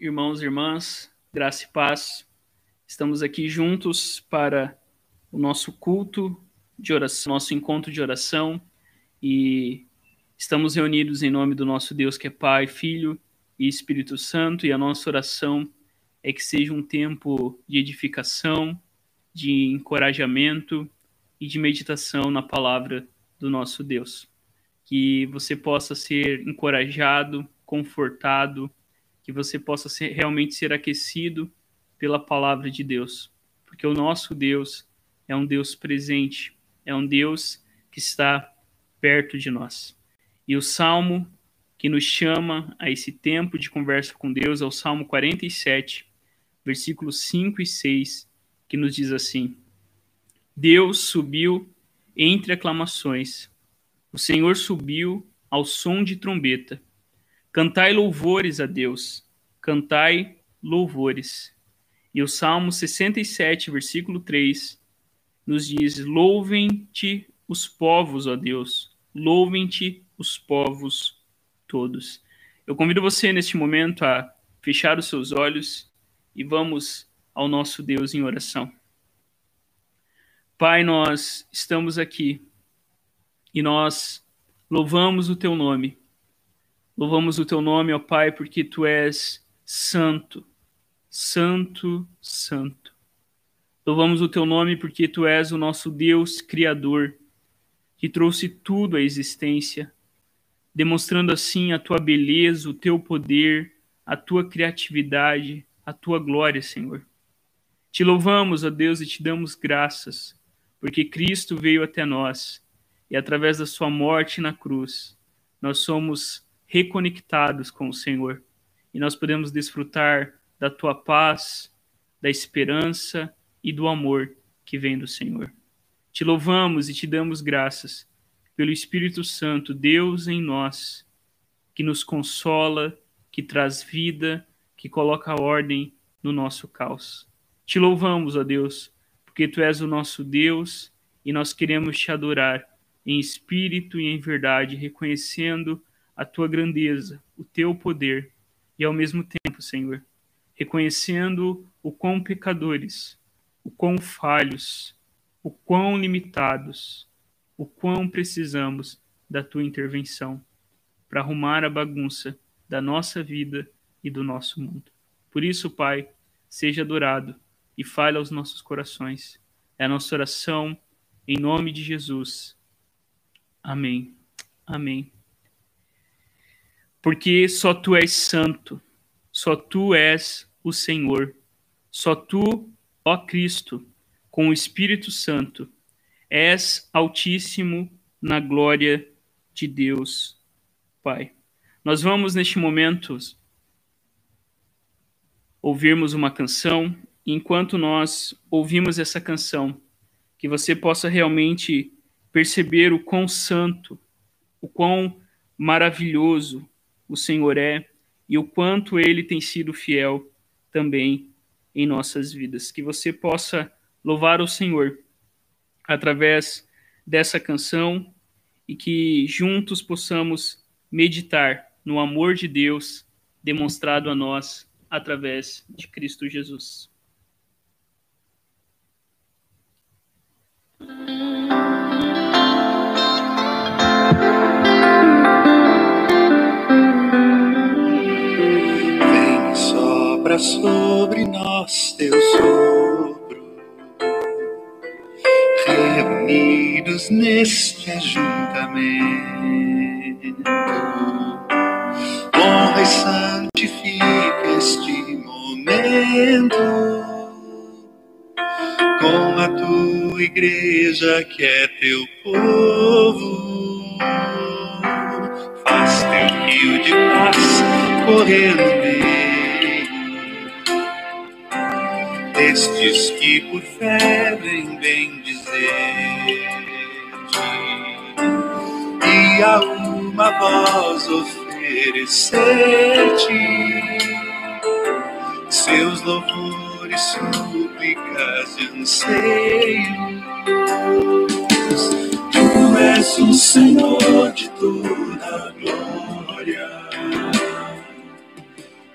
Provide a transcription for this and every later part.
irmãos e irmãs, graça e paz. Estamos aqui juntos para o nosso culto de oração, nosso encontro de oração e estamos reunidos em nome do nosso Deus que é Pai, Filho e Espírito Santo e a nossa oração é que seja um tempo de edificação, de encorajamento e de meditação na palavra do nosso Deus. Que você possa ser encorajado, confortado, que você possa ser, realmente ser aquecido pela palavra de Deus, porque o nosso Deus é um Deus presente, é um Deus que está perto de nós. E o salmo que nos chama a esse tempo de conversa com Deus é o Salmo 47, versículos 5 e 6, que nos diz assim: Deus subiu entre aclamações, o Senhor subiu ao som de trombeta. Cantai louvores a Deus, cantai louvores. E o Salmo 67, versículo 3, nos diz: Louvem-te os povos, ó Deus, louvem-te os povos todos. Eu convido você neste momento a fechar os seus olhos e vamos ao nosso Deus em oração. Pai, nós estamos aqui e nós louvamos o teu nome Louvamos o teu nome, ó Pai, porque tu és santo, santo, santo. Louvamos o teu nome porque tu és o nosso Deus Criador, que trouxe tudo à existência, demonstrando assim a tua beleza, o teu poder, a tua criatividade, a tua glória, Senhor. Te louvamos, ó Deus, e te damos graças, porque Cristo veio até nós e através da sua morte na cruz, nós somos reconectados com o Senhor e nós podemos desfrutar da tua paz, da esperança e do amor que vem do Senhor. Te louvamos e te damos graças pelo Espírito Santo, Deus em nós, que nos consola, que traz vida, que coloca ordem no nosso caos. Te louvamos, ó Deus, porque tu és o nosso Deus e nós queremos te adorar em espírito e em verdade, reconhecendo a tua grandeza, o teu poder, e ao mesmo tempo, Senhor, reconhecendo o quão pecadores, o quão falhos, o quão limitados, o quão precisamos da tua intervenção para arrumar a bagunça da nossa vida e do nosso mundo. Por isso, Pai, seja adorado e fale aos nossos corações. É a nossa oração em nome de Jesus. Amém. Amém porque só tu és santo, só tu és o Senhor, só tu, ó Cristo, com o Espírito Santo, és altíssimo na glória de Deus, Pai. Nós vamos neste momento ouvirmos uma canção, enquanto nós ouvimos essa canção, que você possa realmente perceber o quão santo, o quão maravilhoso, o Senhor é e o quanto ele tem sido fiel também em nossas vidas. Que você possa louvar o Senhor através dessa canção e que juntos possamos meditar no amor de Deus demonstrado a nós através de Cristo Jesus. Sobre nós teu sopro, reunidos neste ajuntamento. Honra e santifica este momento com a tua igreja que é teu povo. Faz teu rio de paz correr que por fé vem bem dizer e a uma voz oferecer-te seus louvores, súplicas e anseios. Tu és o Senhor de toda glória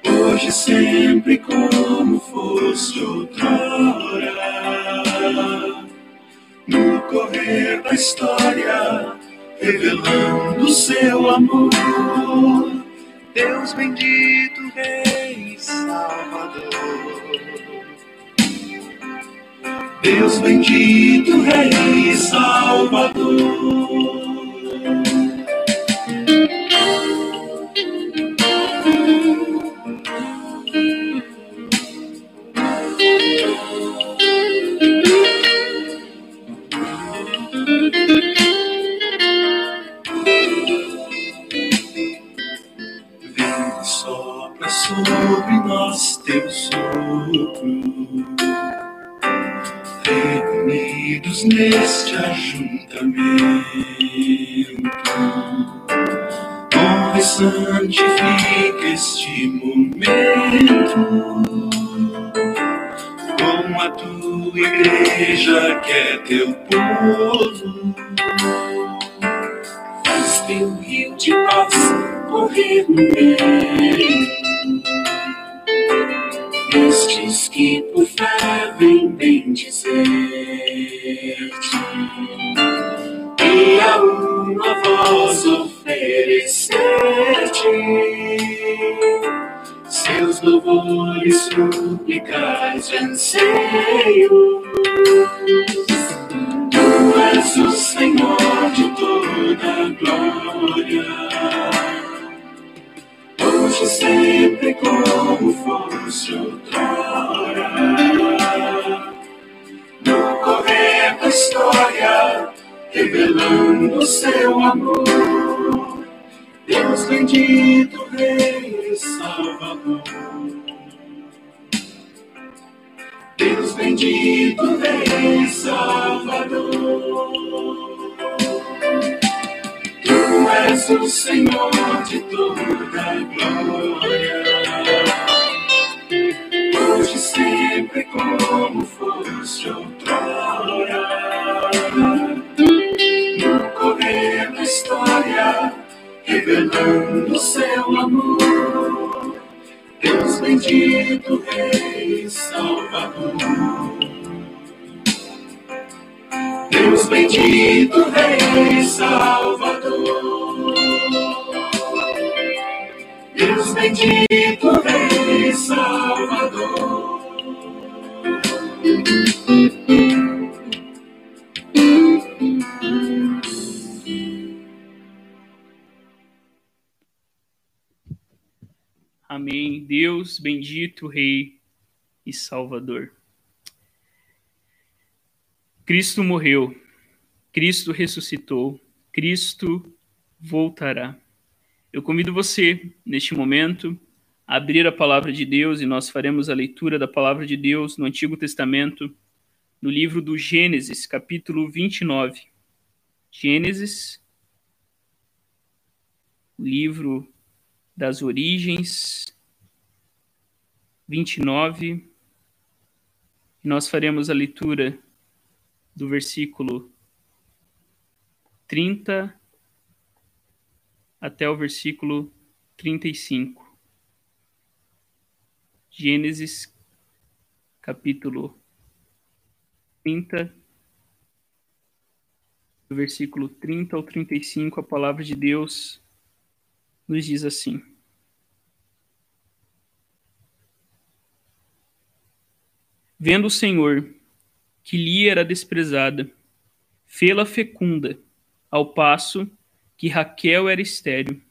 Hoje sempre como foste outrora. No correr da história, revelando seu amor. Deus bendito, Rei Salvador. Deus bendito, Rei Salvador. Reunidos neste ajuntamento. Honra e santifica este momento com a tua igreja que é teu povo. Faz teu rio de paz correr no meio estes que por fé vêm bendizer-te e a uma voz oferecer-te seus louvores, súplicas de anseio. Tu és o Senhor de toda glória hoje sempre como fosse outrora. História, revelando seu amor. Deus bendito, Rei e Salvador. Deus bendito, Rei e Salvador. Tu és o Senhor de toda glória. Hoje sempre como foste outrora. História, revelando seu amor. Deus bendito, Rei Salvador. Deus bendito, Rei Salvador. Deus bendito, Rei Salvador. Amém. Deus bendito, Rei e Salvador. Cristo morreu, Cristo ressuscitou, Cristo voltará. Eu convido você, neste momento, a abrir a palavra de Deus e nós faremos a leitura da palavra de Deus no Antigo Testamento, no livro do Gênesis, capítulo 29. Gênesis, livro das origens, 29. Nós faremos a leitura do versículo 30 até o versículo 35. Gênesis, capítulo 30, do versículo 30 ao 35, a palavra de Deus nos diz assim: Vendo o Senhor que Lia era desprezada, fê-la fecunda, ao passo que Raquel era estéril.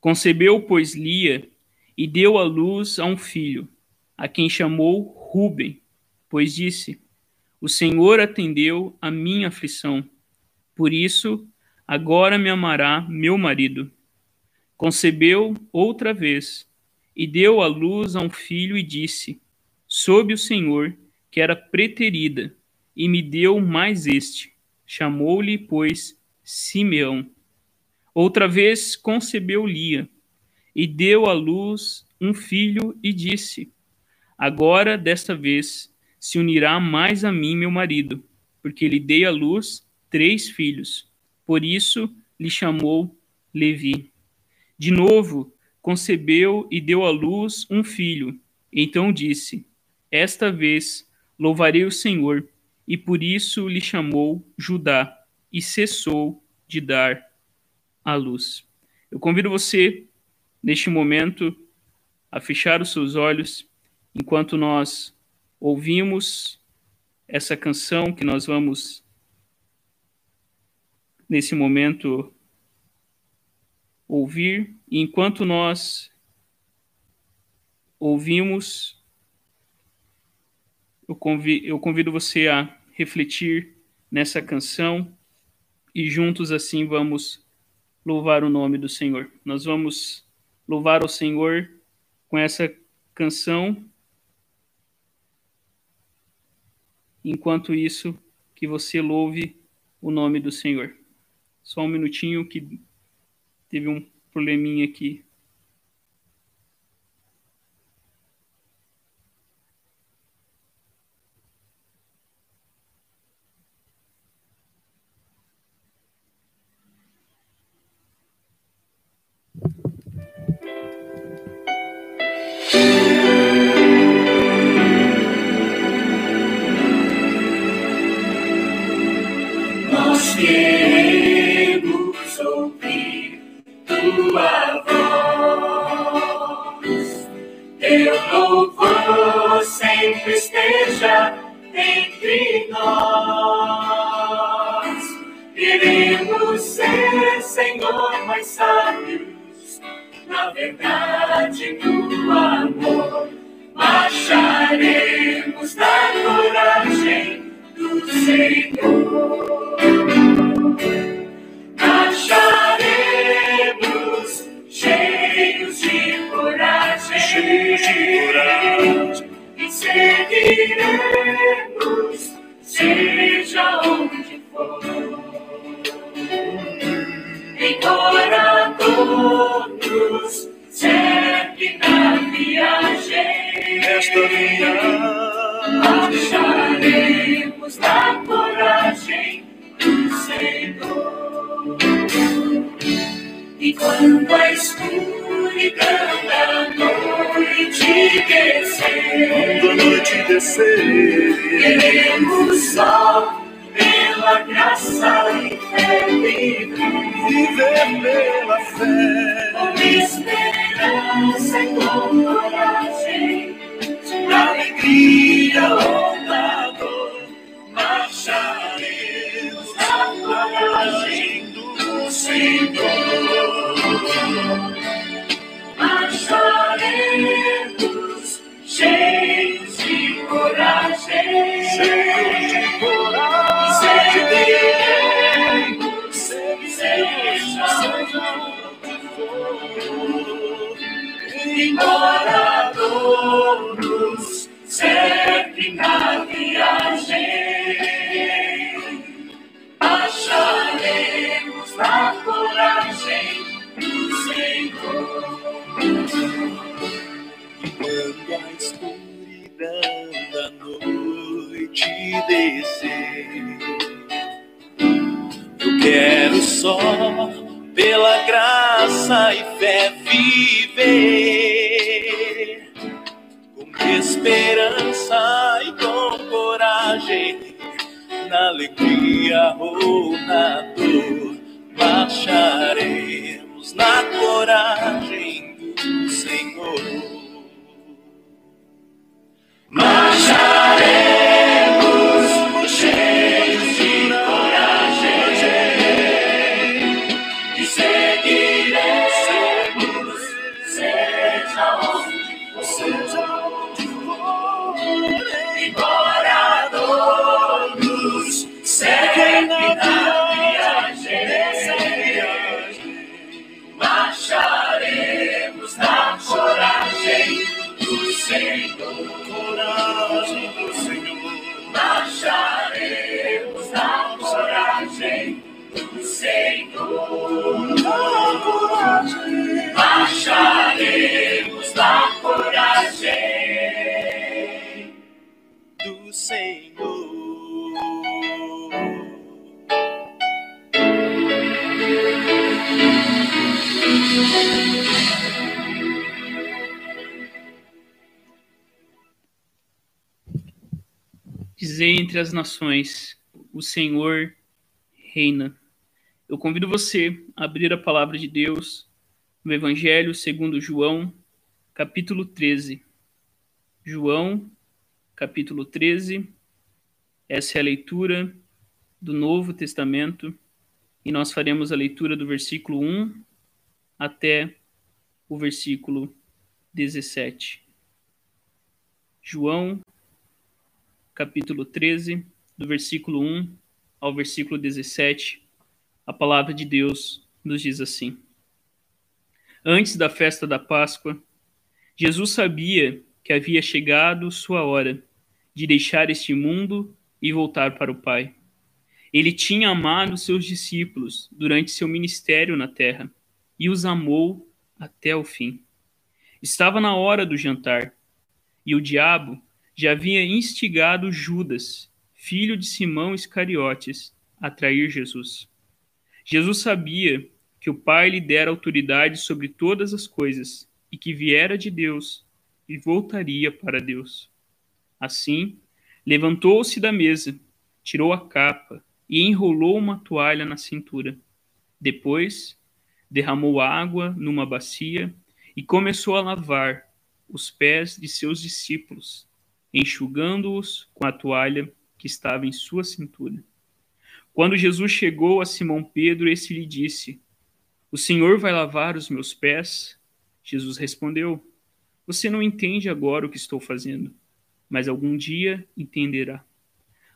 Concebeu, pois, Lia e deu à luz a um filho, a quem chamou Ruben, pois disse: O Senhor atendeu a minha aflição. Por isso, agora me amará meu marido. Concebeu outra vez e deu à luz a um filho e disse: Sob o Senhor que era preterida, e me deu mais este. Chamou-lhe, pois, Simeão. Outra vez concebeu Lia, e deu à luz um filho, e disse: Agora, desta vez, se unirá mais a mim meu marido, porque lhe dei à luz três filhos. Por isso lhe chamou Levi. De novo, concebeu e deu à luz um filho. Então disse: Esta vez louvarei o Senhor, e por isso lhe chamou Judá, e cessou de dar à luz. Eu convido você, neste momento, a fechar os seus olhos enquanto nós ouvimos essa canção que nós vamos, nesse momento, ouvir, e enquanto nós ouvimos, eu convido, eu convido você a refletir nessa canção e juntos assim vamos louvar o nome do Senhor. Nós vamos louvar o Senhor com essa canção. Enquanto isso, que você louve o nome do Senhor. Só um minutinho que teve um probleminha aqui. Queremos ser, Senhor, mais sábios, na verdade do amor. Acharemos da coragem do Senhor. Acharemos cheios de coragem. Cheios de coragem. E seguiremos, seja onde for benfeitora todos, sempre na viagem. Nesta viagem, acharemos a coragem do Senhor. E quando a escuridão da noite descer, quando a noite descer, queremos só pela graça e. Viver pela fé. Com esperança e com coragem. De alegria louvador. Marcharemos na coragem do Senhor. embora todos, sempre na viagem. Acharemos a coragem do Senhor. E quando a escuridão da noite descer, eu quero só pela graça e fé viver esperança e com coragem, na alegria ou na dor, marcharemos na coragem Acharemos Marcharemos coragem do Senhor. Dizer entre as nações: o Senhor reina. Eu convido você a abrir a palavra de Deus no Evangelho segundo João, capítulo 13. João, capítulo 13. Essa é a leitura do Novo Testamento e nós faremos a leitura do versículo 1 até o versículo 17. João, capítulo 13, do versículo 1 ao versículo 17, a palavra de Deus nos diz assim: Antes da festa da Páscoa, Jesus sabia que havia chegado sua hora de deixar este mundo e voltar para o Pai. Ele tinha amado seus discípulos durante seu ministério na terra e os amou até o fim. Estava na hora do jantar e o diabo já havia instigado Judas, filho de Simão Iscariotes, a trair Jesus. Jesus sabia que o Pai lhe dera autoridade sobre todas as coisas e que viera de Deus e voltaria para Deus. Assim, levantou-se da mesa, tirou a capa e enrolou uma toalha na cintura. Depois, derramou água numa bacia e começou a lavar os pés de seus discípulos enxugando-os com a toalha que estava em sua cintura. Quando Jesus chegou a Simão Pedro, esse lhe disse: O Senhor vai lavar os meus pés? Jesus respondeu: Você não entende agora o que estou fazendo, mas algum dia entenderá.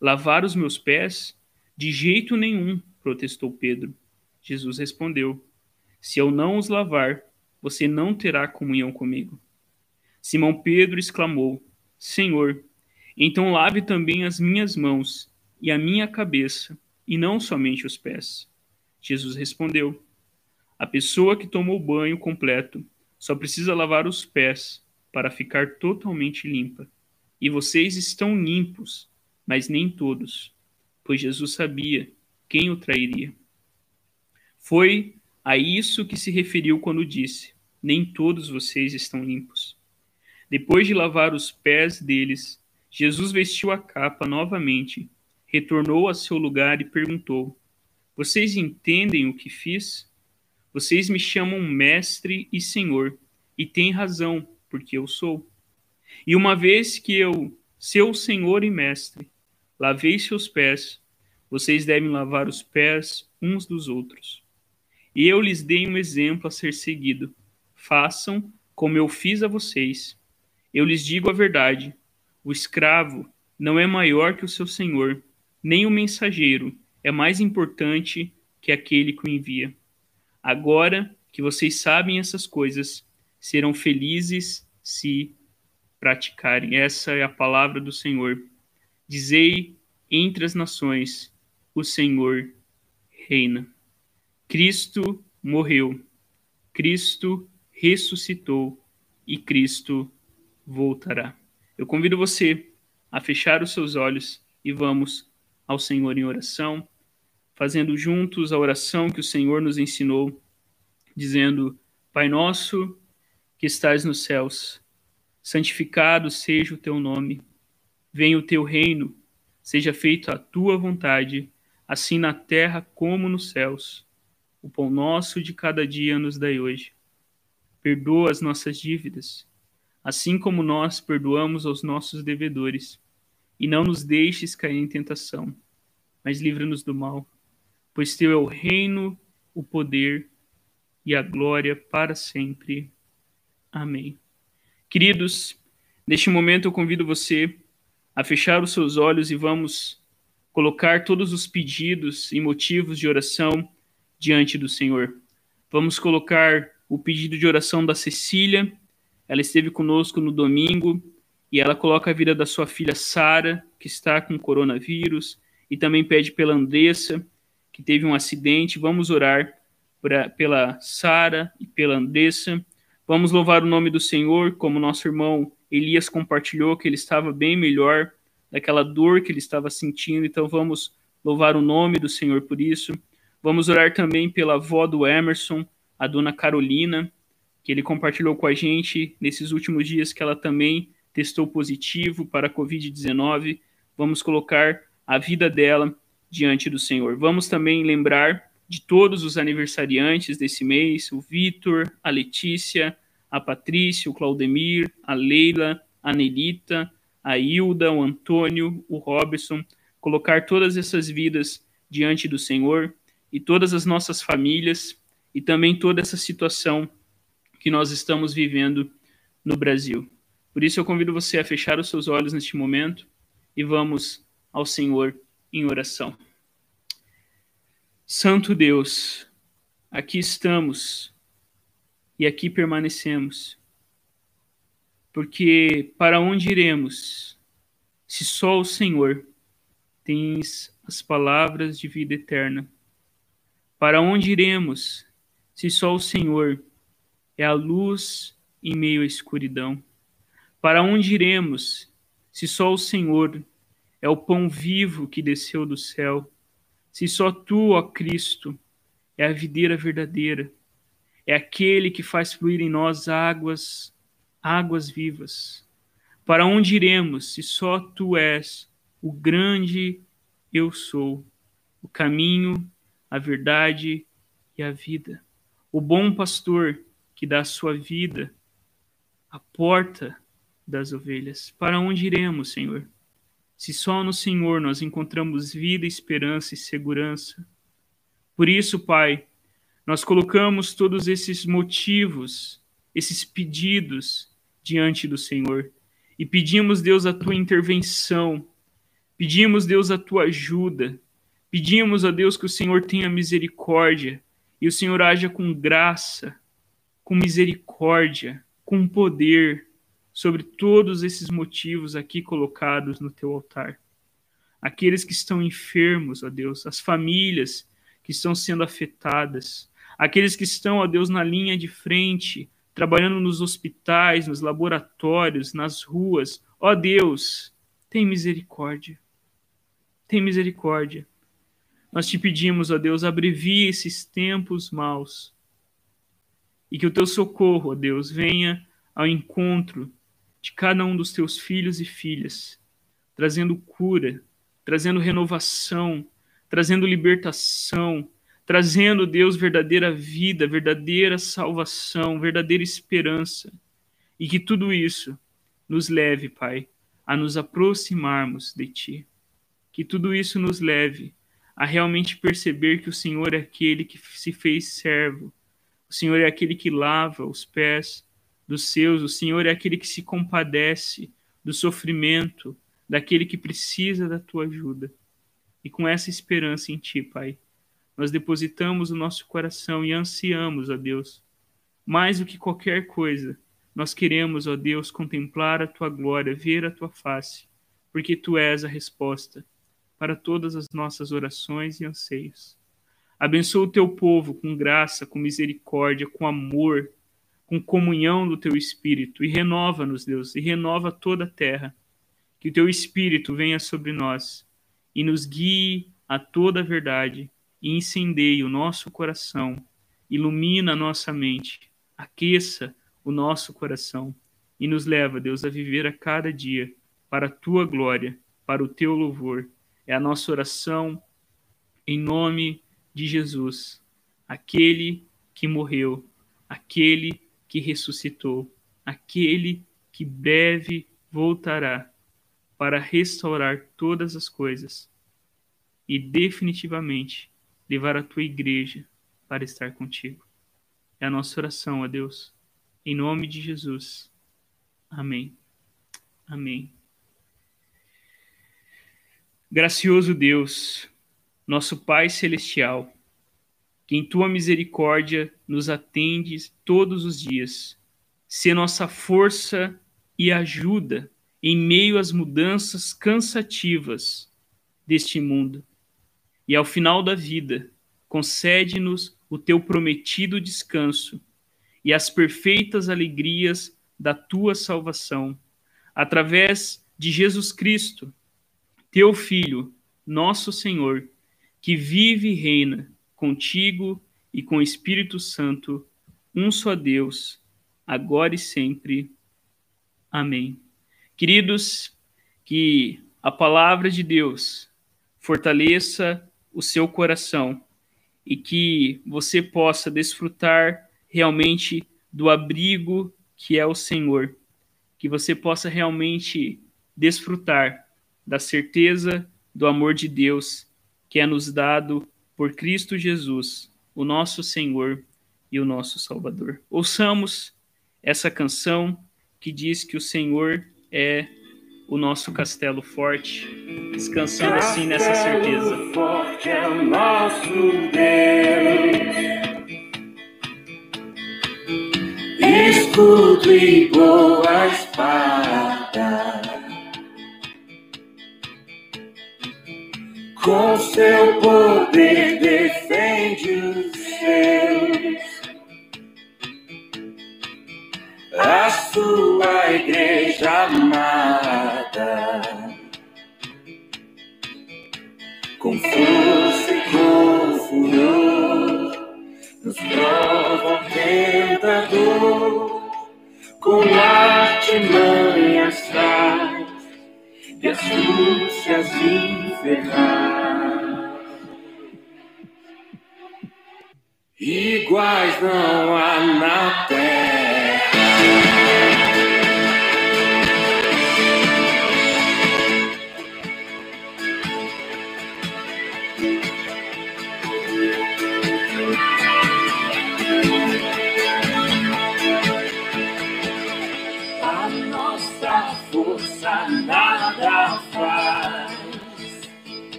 Lavar os meus pés? De jeito nenhum, protestou Pedro. Jesus respondeu: Se eu não os lavar, você não terá comunhão comigo. Simão Pedro exclamou: Senhor, então lave também as minhas mãos e a minha cabeça, e não somente os pés. Jesus respondeu: A pessoa que tomou banho completo só precisa lavar os pés para ficar totalmente limpa. E vocês estão limpos, mas nem todos, pois Jesus sabia quem o trairia. Foi a isso que se referiu quando disse: Nem todos vocês estão limpos. Depois de lavar os pés deles, Jesus vestiu a capa novamente, retornou a seu lugar e perguntou: Vocês entendem o que fiz? Vocês me chamam mestre e senhor, e têm razão, porque eu sou. E uma vez que eu, seu senhor e mestre, lavei seus pés, vocês devem lavar os pés uns dos outros. E eu lhes dei um exemplo a ser seguido. Façam como eu fiz a vocês. Eu lhes digo a verdade: o escravo não é maior que o seu senhor, nem o mensageiro é mais importante que aquele que o envia. Agora que vocês sabem essas coisas, serão felizes se praticarem. Essa é a palavra do Senhor. Dizei entre as nações: o Senhor reina. Cristo morreu, Cristo ressuscitou e Cristo voltará. Eu convido você a fechar os seus olhos e vamos ao Senhor em oração, fazendo juntos a oração que o Senhor nos ensinou, dizendo: Pai nosso que estás nos céus, santificado seja o teu nome. Venha o teu reino, seja feita a tua vontade, assim na terra como nos céus. O pão nosso de cada dia nos dai hoje. Perdoa as nossas dívidas assim como nós perdoamos aos nossos devedores. E não nos deixes cair em tentação, mas livra-nos do mal, pois teu é o reino, o poder e a glória para sempre. Amém. Queridos, neste momento eu convido você a fechar os seus olhos e vamos colocar todos os pedidos e motivos de oração diante do Senhor. Vamos colocar o pedido de oração da Cecília ela esteve conosco no domingo e ela coloca a vida da sua filha Sara, que está com coronavírus, e também pede pela Andressa, que teve um acidente. Vamos orar pra, pela Sara e pela Andressa. Vamos louvar o nome do Senhor, como nosso irmão Elias compartilhou que ele estava bem melhor daquela dor que ele estava sentindo. Então vamos louvar o nome do Senhor por isso. Vamos orar também pela avó do Emerson, a dona Carolina, que ele compartilhou com a gente nesses últimos dias que ela também testou positivo para a Covid-19. vamos colocar a vida dela diante do Senhor. Vamos também lembrar de todos os aniversariantes desse mês: o Vitor, a Letícia, a Patrícia, o Claudemir, a Leila, a Nelita, a Hilda, o Antônio, o Robson. Colocar todas essas vidas diante do Senhor e todas as nossas famílias e também toda essa situação que nós estamos vivendo no Brasil. Por isso eu convido você a fechar os seus olhos neste momento e vamos ao Senhor em oração. Santo Deus, aqui estamos e aqui permanecemos. Porque para onde iremos, se só o Senhor tens as palavras de vida eterna? Para onde iremos, se só o Senhor é a luz em meio à escuridão? Para onde iremos, se só o Senhor é o pão vivo que desceu do céu? Se só tu, ó Cristo, é a videira verdadeira, é aquele que faz fluir em nós águas, águas vivas. Para onde iremos se só tu és o grande eu sou, o caminho, a verdade e a vida? O bom pastor que dá a sua vida, a porta das ovelhas. Para onde iremos, Senhor? se só no Senhor nós encontramos vida, esperança e segurança. Por isso, Pai, nós colocamos todos esses motivos, esses pedidos diante do Senhor e pedimos, Deus, a tua intervenção, pedimos, Deus, a tua ajuda, pedimos a Deus que o Senhor tenha misericórdia e o Senhor haja com graça, com misericórdia, com poder sobre todos esses motivos aqui colocados no teu altar. Aqueles que estão enfermos, ó Deus, as famílias que estão sendo afetadas, aqueles que estão, ó Deus, na linha de frente, trabalhando nos hospitais, nos laboratórios, nas ruas. Ó Deus, tem misericórdia. Tem misericórdia. Nós te pedimos, ó Deus, abrevie esses tempos maus. E que o teu socorro, ó Deus, venha ao encontro de cada um dos teus filhos e filhas, trazendo cura, trazendo renovação, trazendo libertação, trazendo, Deus, verdadeira vida, verdadeira salvação, verdadeira esperança. E que tudo isso nos leve, Pai, a nos aproximarmos de Ti. Que tudo isso nos leve a realmente perceber que o Senhor é aquele que se fez servo, o Senhor é aquele que lava os pés dos seus, o Senhor é aquele que se compadece do sofrimento daquele que precisa da tua ajuda. E com essa esperança em ti, Pai, nós depositamos o nosso coração e ansiamos, ó Deus, mais do que qualquer coisa, nós queremos, ó Deus, contemplar a tua glória, ver a tua face, porque tu és a resposta para todas as nossas orações e anseios. Abençoa o teu povo com graça, com misericórdia, com amor, com comunhão do teu espírito e renova-nos, Deus, e renova toda a terra. Que o teu espírito venha sobre nós e nos guie a toda a verdade e incendeie o nosso coração, ilumina a nossa mente, aqueça o nosso coração e nos leva, Deus, a viver a cada dia para a tua glória, para o teu louvor. É a nossa oração em nome de Jesus, aquele que morreu, aquele que ressuscitou, aquele que breve voltará para restaurar todas as coisas e definitivamente levar a tua igreja para estar contigo. É a nossa oração, a Deus. Em nome de Jesus. Amém. Amém. Gracioso Deus, nosso Pai Celestial, que em tua misericórdia nos atendes todos os dias. Se nossa força e ajuda em meio às mudanças cansativas deste mundo. E ao final da vida, concede-nos o teu prometido descanso e as perfeitas alegrias da tua salvação, através de Jesus Cristo, teu Filho, nosso Senhor, que vive e reina contigo e com o Espírito Santo, um só Deus, agora e sempre. Amém. Queridos, que a palavra de Deus fortaleça o seu coração e que você possa desfrutar realmente do abrigo que é o Senhor, que você possa realmente desfrutar da certeza do amor de Deus que é nos dado por Cristo Jesus, o nosso Senhor e o nosso Salvador. Ouçamos essa canção que diz que o Senhor é o nosso castelo forte, descansando assim nessa certeza. Forte é o nosso Deus, escudo e boa espada. Com seu poder defende os seus. A sua igreja amada. Com força e com furor, nos prova o tentador. Com artimanhas e astúcias infernais. Iguais não há na terra.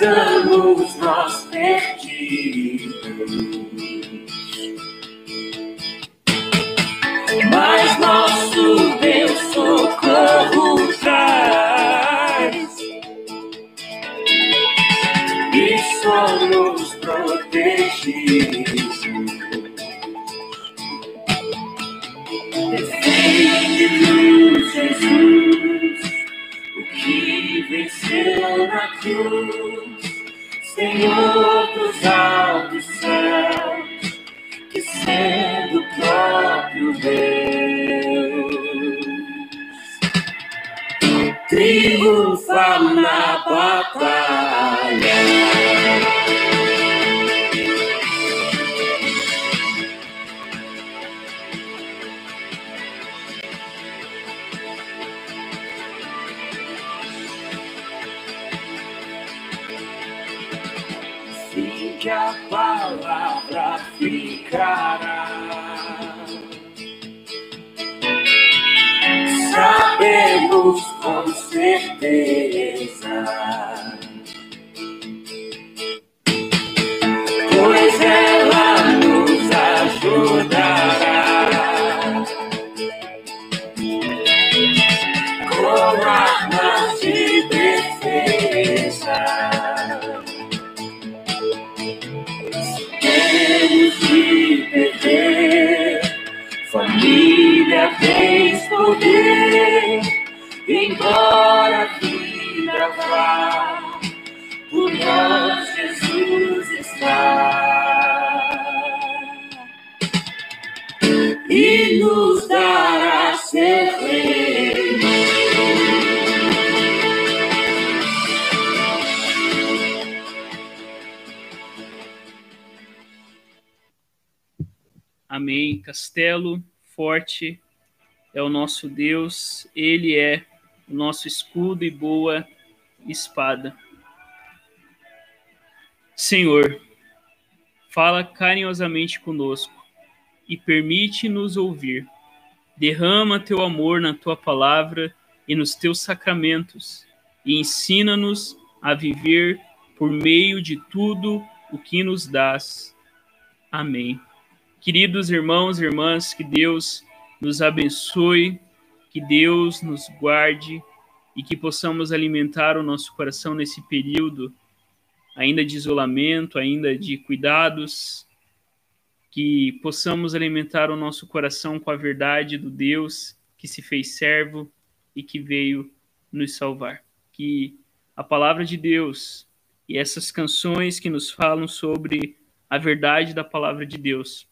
Estamos nós perdidos. Mas nosso Deus socorro traz. E somos protegidos. Defende-nos, Jesus, que venceu na cruz, Senhor dos altos céus, que sendo o próprio Deus, triunfa na batalha. Castelo forte é o nosso Deus, ele é o nosso escudo e boa espada. Senhor, fala carinhosamente conosco e permite-nos ouvir. Derrama teu amor na tua palavra e nos teus sacramentos e ensina-nos a viver por meio de tudo o que nos dás. Amém. Queridos irmãos e irmãs, que Deus nos abençoe, que Deus nos guarde e que possamos alimentar o nosso coração nesse período ainda de isolamento, ainda de cuidados, que possamos alimentar o nosso coração com a verdade do Deus que se fez servo e que veio nos salvar. Que a palavra de Deus e essas canções que nos falam sobre a verdade da palavra de Deus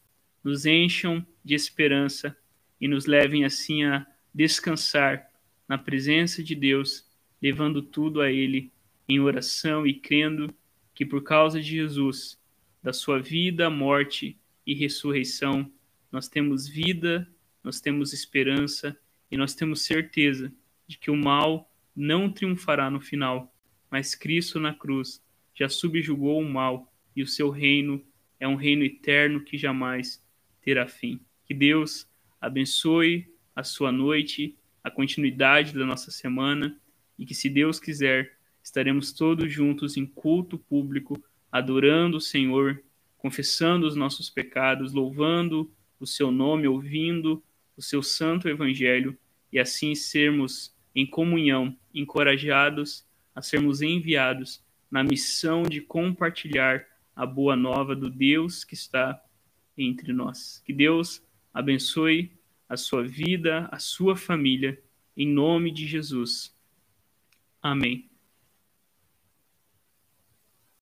nos encham de esperança e nos levem assim a descansar na presença de Deus, levando tudo a Ele em oração e crendo que por causa de Jesus, da sua vida, morte e ressurreição, nós temos vida, nós temos esperança e nós temos certeza de que o mal não triunfará no final, mas Cristo na cruz já subjugou o mal e o seu reino é um reino eterno que jamais terá fim. Que Deus abençoe a sua noite, a continuidade da nossa semana e que, se Deus quiser, estaremos todos juntos em culto público, adorando o Senhor, confessando os nossos pecados, louvando o seu nome, ouvindo o seu santo evangelho e assim sermos em comunhão, encorajados a sermos enviados na missão de compartilhar a boa nova do Deus que está entre nós. Que Deus abençoe a sua vida, a sua família, em nome de Jesus. Amém.